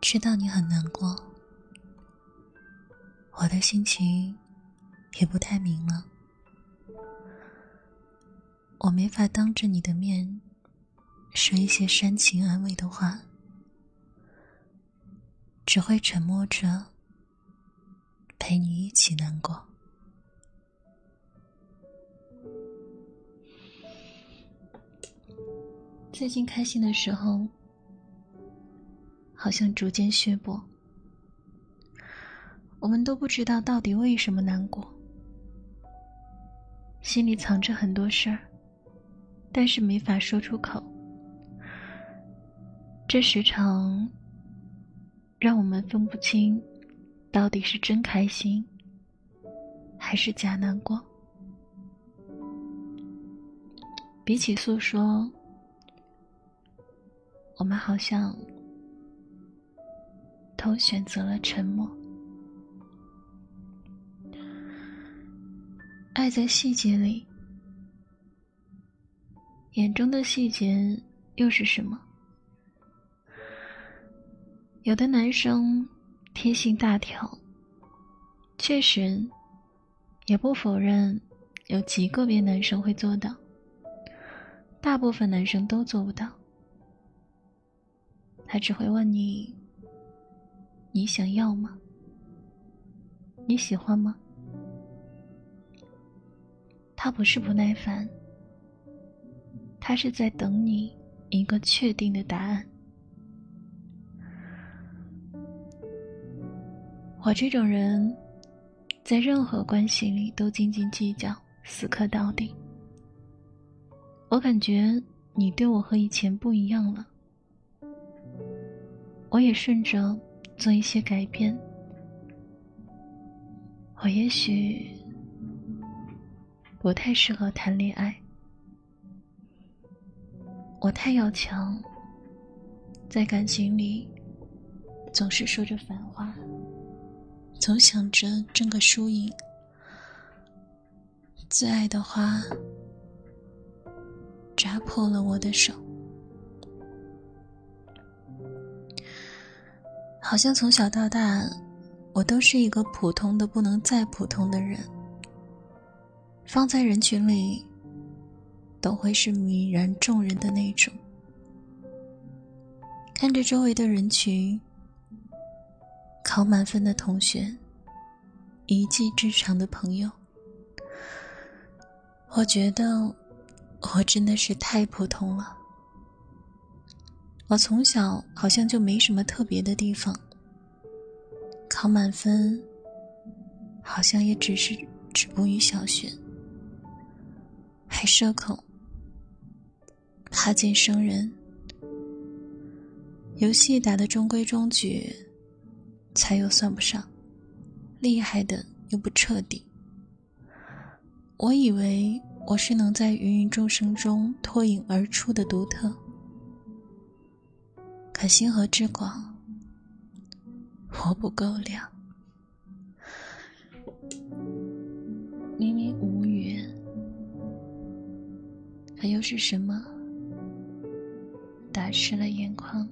知道你很难过，我的心情也不太明朗。我没法当着你的面说一些煽情安慰的话，只会沉默着陪你一起难过。最近开心的时候，好像逐渐削薄。我们都不知道到底为什么难过，心里藏着很多事儿。但是没法说出口，这时常让我们分不清，到底是真开心，还是假难过。比起诉说，我们好像都选择了沉默。爱在细节里。眼中的细节又是什么？有的男生贴心大条，确实，也不否认有极个别男生会做到，大部分男生都做不到。他只会问你：“你想要吗？你喜欢吗？”他不是不耐烦。他是在等你一个确定的答案。我这种人，在任何关系里都斤斤计较，死磕到底。我感觉你对我和以前不一样了，我也顺着做一些改变。我也许不太适合谈恋爱。我太要强，在感情里总是说着反话，总想着争个输赢。最爱的花扎破了我的手，好像从小到大，我都是一个普通的不能再普通的人，放在人群里。都会是泯然众人的那种。看着周围的人群，考满分的同学，一技之长的朋友，我觉得我真的是太普通了。我从小好像就没什么特别的地方，考满分，好像也只是止步于小学，还社恐。怕见生人，游戏打得中规中矩，才又算不上厉害的，又不彻底。我以为我是能在芸芸众生中脱颖而出的独特，可星河之广，我不够亮。明明无云，可又是什么？打湿了眼眶。